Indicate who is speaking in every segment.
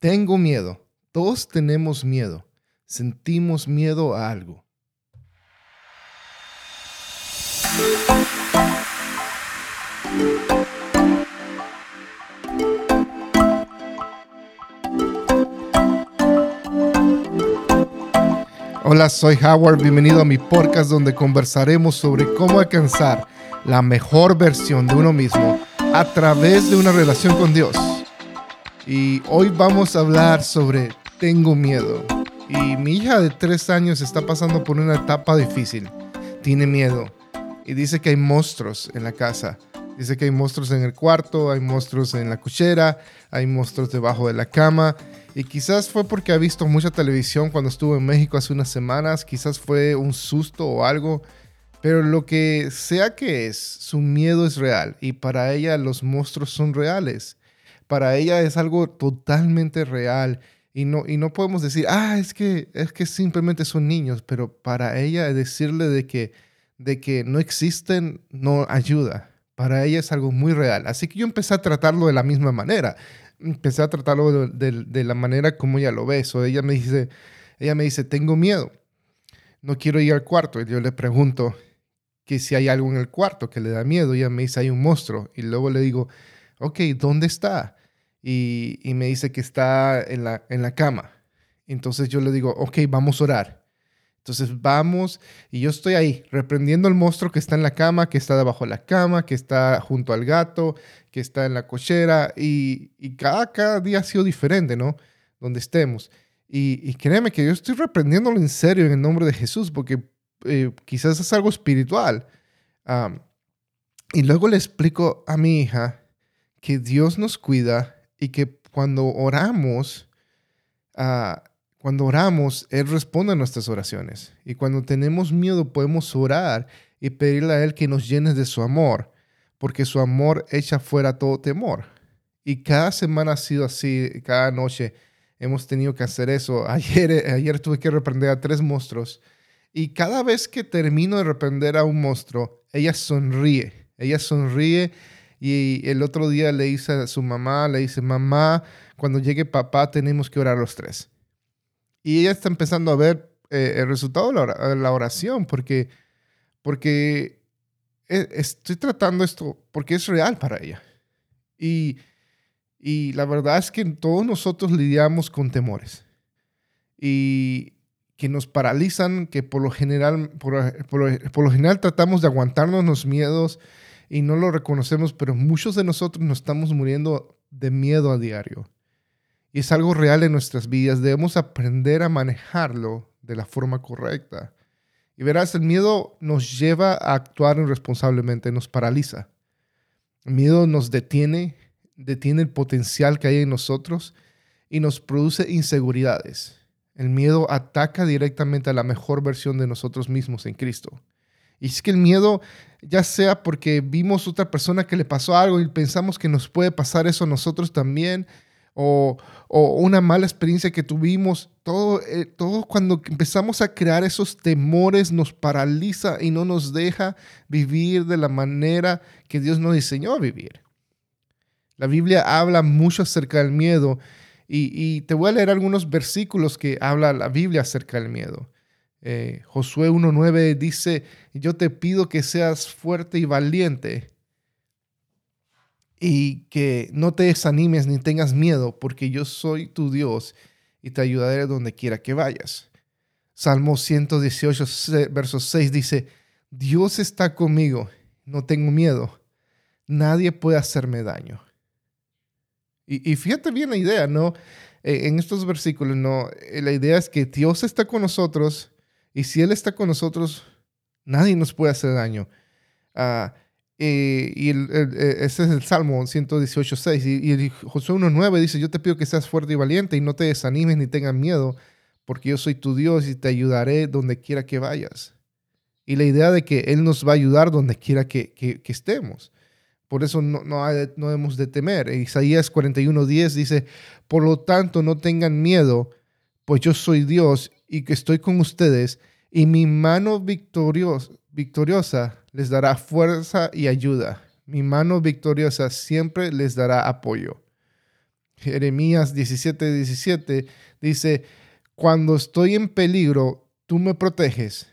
Speaker 1: Tengo miedo. Todos tenemos miedo. Sentimos miedo a algo. Hola, soy Howard. Bienvenido a mi podcast donde conversaremos sobre cómo alcanzar la mejor versión de uno mismo a través de una relación con Dios. Y hoy vamos a hablar sobre tengo miedo. Y mi hija de tres años está pasando por una etapa difícil. Tiene miedo. Y dice que hay monstruos en la casa. Dice que hay monstruos en el cuarto, hay monstruos en la cuchera, hay monstruos debajo de la cama. Y quizás fue porque ha visto mucha televisión cuando estuvo en México hace unas semanas. Quizás fue un susto o algo. Pero lo que sea que es, su miedo es real. Y para ella los monstruos son reales para ella es algo totalmente real y no, y no podemos decir, ah, es que, es que simplemente son niños, pero para ella decirle de que, de que no existen no ayuda. Para ella es algo muy real. Así que yo empecé a tratarlo de la misma manera. Empecé a tratarlo de, la manera como ella lo ve. So, ella me dice, ella me dice, tengo miedo. No quiero ir al cuarto. Y yo le pregunto que si hay algo en el cuarto que le da miedo. Y ella me dice, hay un monstruo. Y luego le digo, ok, ¿dónde está? Y, me dice que está en la, en la cama. Entonces yo le digo, ok, vamos a orar. Entonces vamos y yo estoy ahí reprendiendo al monstruo que está en la cama, que está debajo de la cama, que está junto al gato, que está en la cochera y, y cada, cada, día ha sido diferente, ¿no? Donde estemos. Y, y, créeme que yo estoy reprendiéndolo en serio en el nombre de Jesús porque eh, quizás es algo espiritual. y luego le explico a mi hija que Dios nos cuida y que cuando oramos, ah, cuando oramos, Él responde a nuestras oraciones. Y cuando tenemos miedo, podemos orar y pedirle a Él que nos llene de su amor, porque su amor echa fuera todo temor. Y cada semana ha sido así, cada noche hemos tenido que hacer eso. Ayer, ayer tuve que reprender a tres monstruos. Y cada vez que termino de reprender a un monstruo, ella sonríe. Ella sonríe y el otro día le dice a su mamá, le dice, mamá, cuando llegue papá tenemos que orar los tres. Y ella está empezando a ver eh, el resultado de la oración, porque, porque e, estoy tratando esto porque es real para ella. Y, y la verdad es que todos nosotros lidiamos con temores. Y que nos paralizan, que por lo general, por, por lo general tratamos de aguantarnos los miedos, y no lo reconocemos, pero muchos de nosotros nos estamos muriendo de miedo a diario. Y es algo real en nuestras vidas. Debemos aprender a manejarlo de la forma correcta. Y verás, el miedo nos lleva a actuar irresponsablemente, nos paraliza. El miedo nos detiene, detiene el potencial que hay en nosotros y nos produce inseguridades. El miedo ataca directamente a la mejor versión de nosotros mismos en Cristo. Y es que el miedo, ya sea porque vimos otra persona que le pasó algo y pensamos que nos puede pasar eso a nosotros también, o, una mala experiencia que tuvimos, todo, eh, todo cuando empezamos a crear esos temores nos paraliza y no nos deja vivir de la manera que Dios nos diseñó a vivir. La Biblia habla mucho acerca del miedo y, y te voy a leer algunos versículos que habla la Biblia acerca del miedo. Eh, Josué 1.9 dice, yo te pido que seas fuerte y valiente y que no te desanimes ni tengas miedo, porque yo soy tu Dios y te ayudaré donde quiera que vayas. Salmo 118, verso 6 dice, Dios está conmigo, no tengo miedo, nadie puede hacerme daño. Y, y fíjate bien la idea, ¿no? Eh, en estos versículos, ¿no? Eh, la idea es que Dios está con nosotros y si Él está con nosotros, nadie nos puede hacer daño. Ah, eh, y eh, ese es el Salmo 118.6. Y, y Josué 1.9 dice, yo te pido que seas fuerte y valiente y no te desanimes ni tengas miedo, porque yo soy tu Dios y te ayudaré donde quiera que vayas. Y la idea de que Él nos va a ayudar donde quiera que, estemos. Por eso no, no, no debemos de temer. Isaías 41.10 dice, por lo tanto no tengan miedo, pues yo soy Dios y que estoy con ustedes, y mi mano victoriosa les dará fuerza y ayuda. Mi mano victoriosa siempre les dará apoyo. Jeremías 17, 17 dice, cuando estoy en peligro, tú me proteges.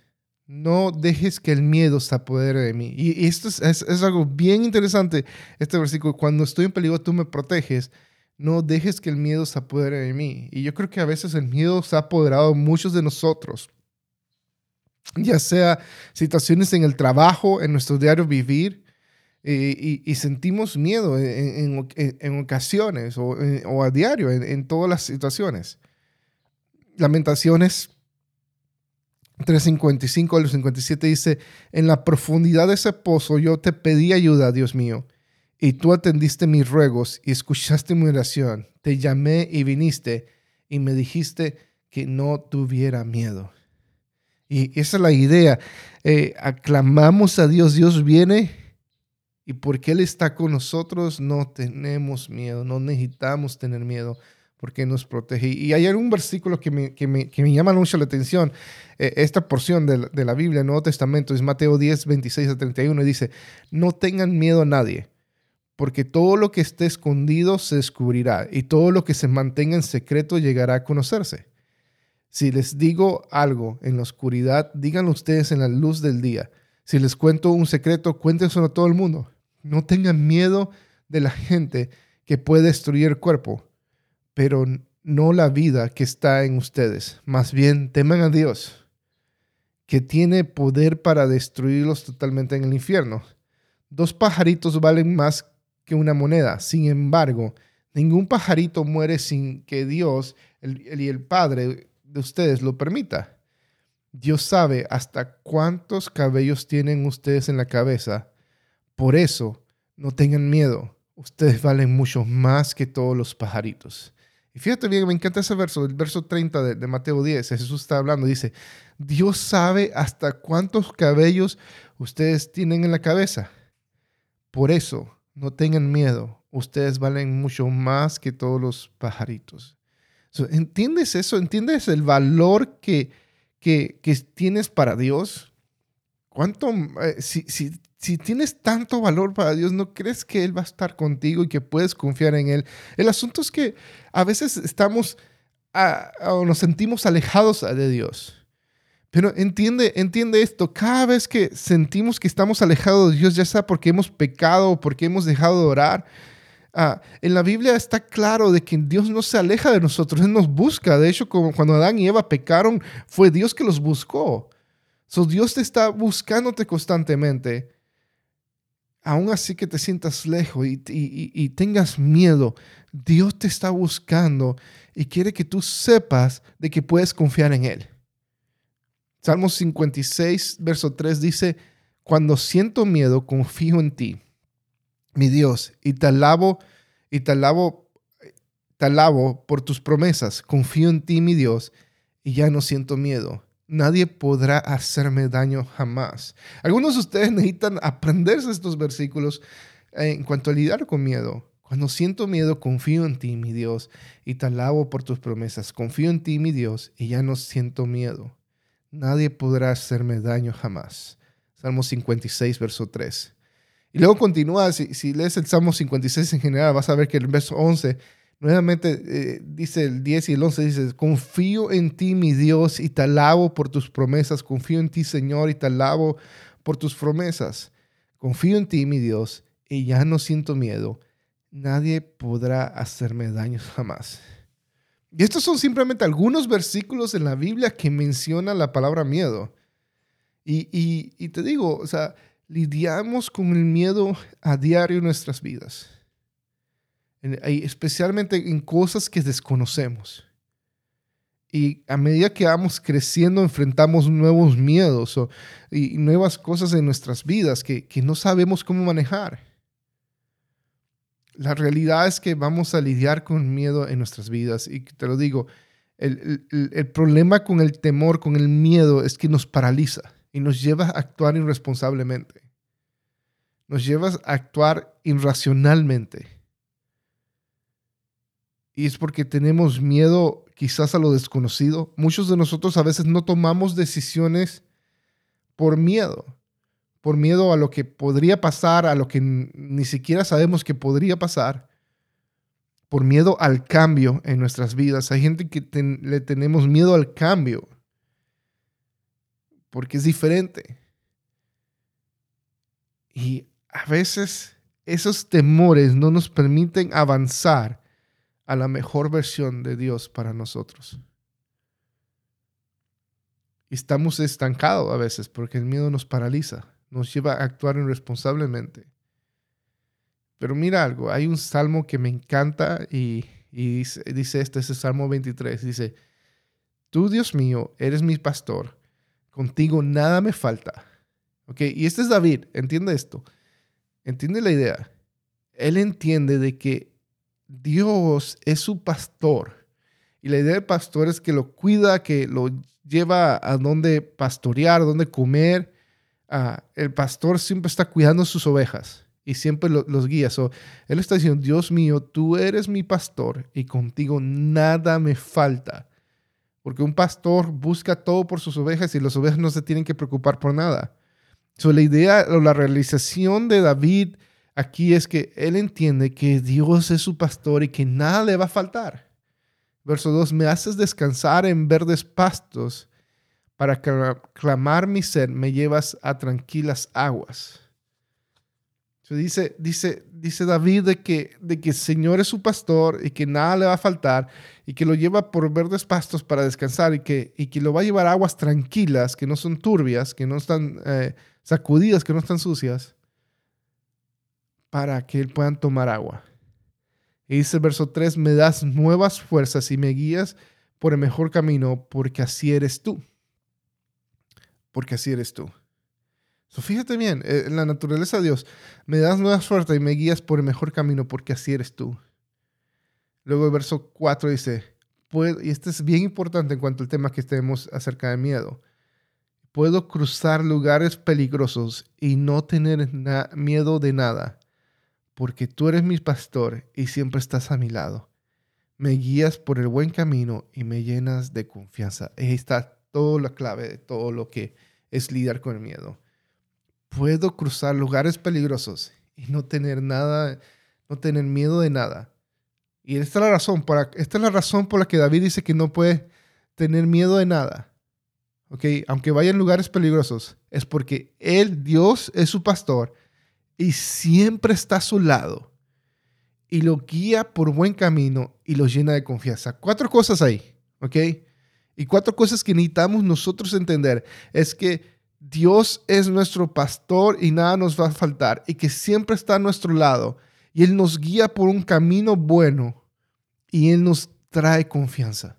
Speaker 1: No dejes que el miedo se apodere de mí. Y esto es, es, algo bien interesante, este versículo. Cuando estoy en peligro, tú me proteges. No dejes que el miedo se apodere de mí. Y yo creo que a veces el miedo se ha apoderado de muchos de nosotros. Ya sea situaciones en el trabajo, en nuestro diario vivir, eh, y, sentimos miedo en, ocasiones o, eh, o, a diario, en, todas las situaciones. Lamentaciones 3.55 al 57 dice, en la profundidad de ese pozo yo te pedí ayuda, Dios mío, y tú atendiste mis ruegos y escuchaste mi oración. Te llamé y viniste y me dijiste que no tuviera miedo. Y esa es la idea. Eh, aclamamos a Dios, Dios viene y porque Él está con nosotros, no tenemos miedo, no necesitamos tener miedo, porque nos protege. Y hay algún versículo que me, que me, que me llama mucho la atención. Eh, esta porción de, de la Biblia, Nuevo Testamento, es Mateo 10, 26 a 31, y dice, no tengan miedo a nadie, porque todo lo que esté escondido se descubrirá, y todo lo que se mantenga en secreto llegará a conocerse. Si les digo algo en la oscuridad, díganlo ustedes en la luz del día. Si les cuento un secreto, cuéntenselo a todo el mundo. No tengan miedo de la gente que puede destruir el cuerpo, pero no la vida que está en ustedes. Más bien, teman a Dios, que tiene poder para destruirlos totalmente en el infierno. Dos pajaritos valen más que una moneda. Sin embargo, ningún pajarito muere sin que Dios y el Padre de ustedes lo permita. Dios sabe hasta cuántos cabellos tienen ustedes en la cabeza por eso, no tengan miedo. Ustedes valen mucho más que todos los pajaritos. Y fíjate bien, me encanta ese verso, el verso 30 de, Mateo 10. Jesús está hablando, dice, Dios sabe hasta cuántos cabellos ustedes tienen en la cabeza. Por eso, no tengan miedo. Ustedes valen mucho más que todos los pajaritos. ¿Entiendes eso? ¿Entiendes el valor que, que, que tienes para Dios? ¿Cuánto, eh, si, si, si tienes tanto valor para Dios, ¿no crees que Él va a estar contigo y que puedes confiar en Él? El asunto es que a veces estamos o nos sentimos alejados de Dios. Pero entiende, entiende esto, cada vez que sentimos que estamos alejados de Dios, ya sea porque hemos pecado o porque hemos dejado de orar, ah, en la Biblia está claro de que Dios no se aleja de nosotros, Él nos busca. De hecho, como cuando Adán y Eva pecaron, fue Dios que los buscó. So, Dios te está buscándote constantemente aún así que te sientas lejos y, tengas miedo, Dios te está buscando y quiere que tú sepas de que puedes confiar en Él. Salmo 56, verso 3 dice, cuando siento miedo, confío en ti, mi Dios, y te alabo, y te alabo, te alabo por tus promesas. Confío en ti, mi Dios, y ya no siento miedo nadie podrá hacerme daño jamás. Algunos de ustedes necesitan aprenderse estos versículos en cuanto a lidiar con miedo. Cuando siento miedo, confío en ti, mi Dios, y te alabo por tus promesas. Confío en ti, mi Dios, y ya no siento miedo. Nadie podrá hacerme daño jamás. Salmo 56, verso 3. Y luego continúa, si, lees el Salmo 56 en general, vas a ver que el verso 11 Nuevamente eh, dice el 10 y el 11, dice, confío en ti, mi Dios, y te alabo por tus promesas. Confío en ti, Señor, y te alabo por tus promesas. Confío en ti, mi Dios, y ya no siento miedo. Nadie podrá hacerme daño jamás. Y estos son simplemente algunos versículos en la Biblia que mencionan la palabra miedo. Y, te digo, o sea, lidiamos con el miedo a diario en nuestras vidas especialmente en cosas que desconocemos. Y a medida que vamos creciendo, enfrentamos nuevos miedos y nuevas cosas en nuestras vidas que, no sabemos cómo manejar. La realidad es que vamos a lidiar con miedo en nuestras vidas. Y te lo digo, el, el problema con el temor, con el miedo, es que nos paraliza y nos lleva a actuar irresponsablemente. Nos lleva a actuar irracionalmente y es porque tenemos miedo quizás a lo desconocido. Muchos de nosotros a veces no tomamos decisiones por miedo, por miedo a lo que podría pasar, a lo que ni siquiera sabemos que podría pasar. por miedo al cambio en nuestras vidas. Hay gente que le tenemos miedo al cambio porque es diferente. Y a veces esos temores no nos permiten avanzar a la mejor versión de Dios para nosotros. Estamos estancados a veces porque el miedo nos paraliza, nos lleva a actuar irresponsablemente. Pero mira algo, hay un salmo que me encanta y, dice, este, es el Salmo 23, dice, tú Dios mío, eres mi pastor, contigo nada me falta. ¿Ok? Y este es David, entiende esto, entiende la idea. Él entiende de que Dios es su pastor. Y la idea del pastor es que lo cuida, que lo lleva a donde pastorear, donde comer. El pastor siempre está cuidando sus ovejas y siempre los guía. él está diciendo, Dios mío, tú eres mi pastor y contigo nada me falta. Porque un pastor busca todo por sus ovejas y las ovejas no se tienen que preocupar por nada. So, la idea o la realización de David aquí es que él entiende que Dios es su pastor y que nada le va a faltar. Verso 2, me haces descansar en verdes pastos para clamar mi ser, me llevas a tranquilas aguas dice, dice, dice David de que, de que el Señor es su pastor y que nada le va a faltar y que lo lleva por verdes pastos para descansar y que, y que lo va a llevar a aguas tranquilas, que no son turbias, que no están eh, sacudidas, que no están sucias, para que él puedan tomar agua. Y dice el verso 3, me das nuevas fuerzas y me guías por el mejor camino porque así eres tú. Porque así eres tú fíjate bien, eh, en la naturaleza de Dios, me das nueva suerte y me guías por el mejor camino porque así eres tú. Luego el verso 4 dice, y este es bien importante en cuanto al tema que estemos acerca de miedo. Puedo cruzar lugares peligrosos y no tener miedo de nada, porque tú eres mi pastor y siempre estás a mi lado. Me guías por el buen camino y me llenas de confianza. Ahí está toda la clave de todo lo que es lidiar con el miedo puedo cruzar lugares peligrosos y no tener nada, no tener miedo de nada. Y esta es la razón, para, esta es la razón por la que David dice que no puede tener miedo de nada. ¿Ok? Aunque vaya en lugares peligrosos, es porque Él, Dios, es su pastor y siempre está a su lado y lo guía por buen camino y lo llena de confianza. Cuatro cosas ahí, ¿ok? Y cuatro cosas que necesitamos nosotros entender es que Dios es nuestro pastor y nada nos va a faltar y que siempre está a nuestro lado y Él nos guía por un camino bueno y Él nos trae confianza.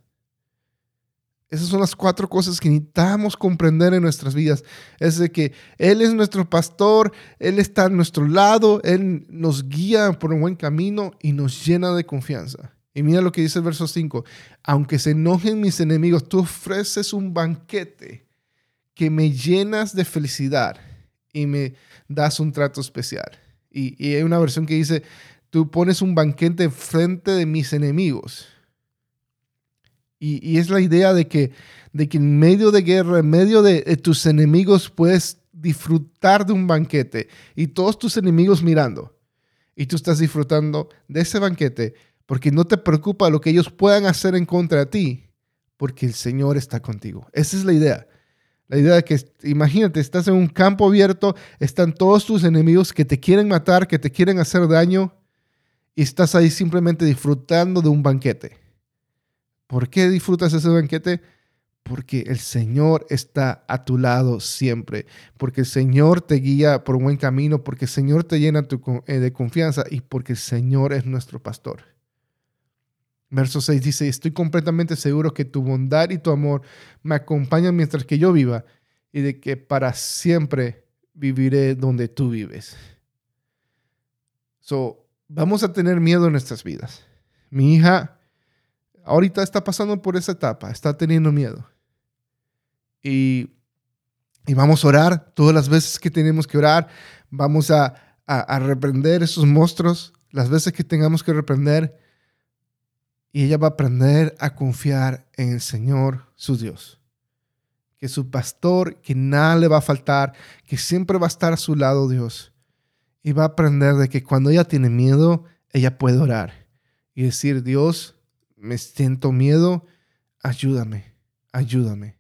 Speaker 1: Esas son las cuatro cosas que necesitamos comprender en nuestras vidas. Es de que Él es nuestro pastor, Él está a nuestro lado, Él nos guía por un buen camino y nos llena de confianza. Y mira lo que dice el verso 5. Aunque se enojen mis enemigos, tú ofreces un banquete que me llenas de felicidad y me das un trato especial. Y, hay una versión que dice, tú pones un banquete frente de mis enemigos. Y, es la idea de que, de que en medio de guerra, en medio de, de tus enemigos, puedes disfrutar de un banquete y todos tus enemigos mirando. Y tú estás disfrutando de ese banquete porque no te preocupa lo que ellos puedan hacer en contra de ti, porque el Señor está contigo. Esa es la idea. La idea de que, imagínate, estás en un campo abierto, están todos tus enemigos que te quieren matar, que te quieren hacer daño, y estás ahí simplemente disfrutando de un banquete. ¿Por qué disfrutas ese banquete? Porque el Señor está a tu lado siempre, porque el Señor te guía por un buen camino, porque el Señor te llena eh, de confianza y porque el Señor es nuestro pastor. Verso 6 dice, estoy completamente seguro que tu bondad y tu amor me acompañan mientras que yo viva y de que para siempre viviré donde tú vives. So, vamos a tener miedo en nuestras vidas. Mi hija ahorita está pasando por esa etapa, está teniendo miedo. Y, y vamos a orar todas las veces que tenemos que orar. Vamos a, a, a reprender esos monstruos las veces que tengamos que reprender y ella va a aprender a confiar en el Señor, su Dios. Que su pastor, que nada le va a faltar, que siempre va a estar a su lado Dios. Y va a aprender de que cuando ella tiene miedo, ella puede orar. y decir, Dios, me siento miedo, ayúdame, ayúdame.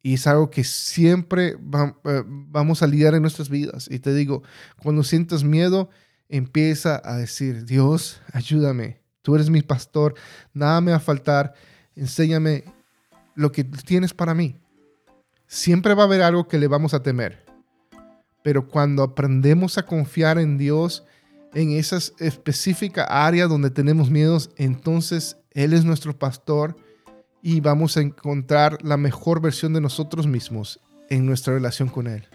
Speaker 1: Y es algo que siempre eh, vamos a lidiar en nuestras vidas. Y te digo, cuando sientas miedo, empieza a decir, Dios, ayúdame. Tú eres mi pastor, nada me va a faltar. Enséñame lo que tienes para mí. Siempre va a haber algo que le vamos a temer. Pero cuando aprendemos a confiar en Dios, en esa específica área donde tenemos miedos, entonces Él es nuestro pastor y vamos a encontrar la mejor versión de nosotros mismos en nuestra relación con Él.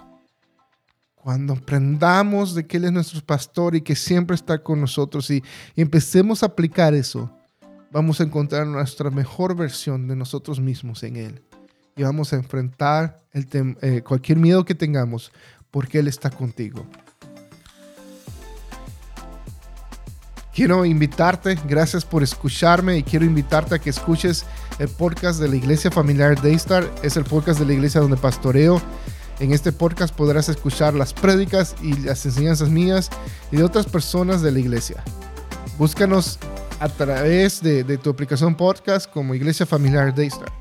Speaker 1: Cuando aprendamos de que Él es nuestro pastor y que siempre está con nosotros y, empecemos a aplicar eso, vamos a encontrar nuestra mejor versión de nosotros mismos en Él. Y vamos a enfrentar el eh, cualquier miedo que tengamos porque Él está contigo. Quiero invitarte, gracias por escucharme y quiero invitarte a que escuches el podcast de la Iglesia Familiar Daystar. Es el podcast de la iglesia donde pastoreo. En este podcast podrás escuchar las prédicas y las enseñanzas mías y de otras personas de la iglesia. Búscanos a través de, tu aplicación podcast como Iglesia Familiar Daystar.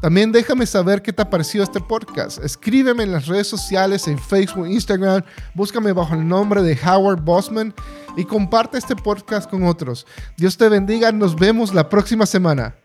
Speaker 1: También déjame saber qué te ha parecido este podcast. Escríbeme en las redes sociales, en Facebook, Instagram. Búscame bajo el nombre de Howard Bossman y comparte este podcast con otros. Dios te bendiga. Nos vemos la próxima semana.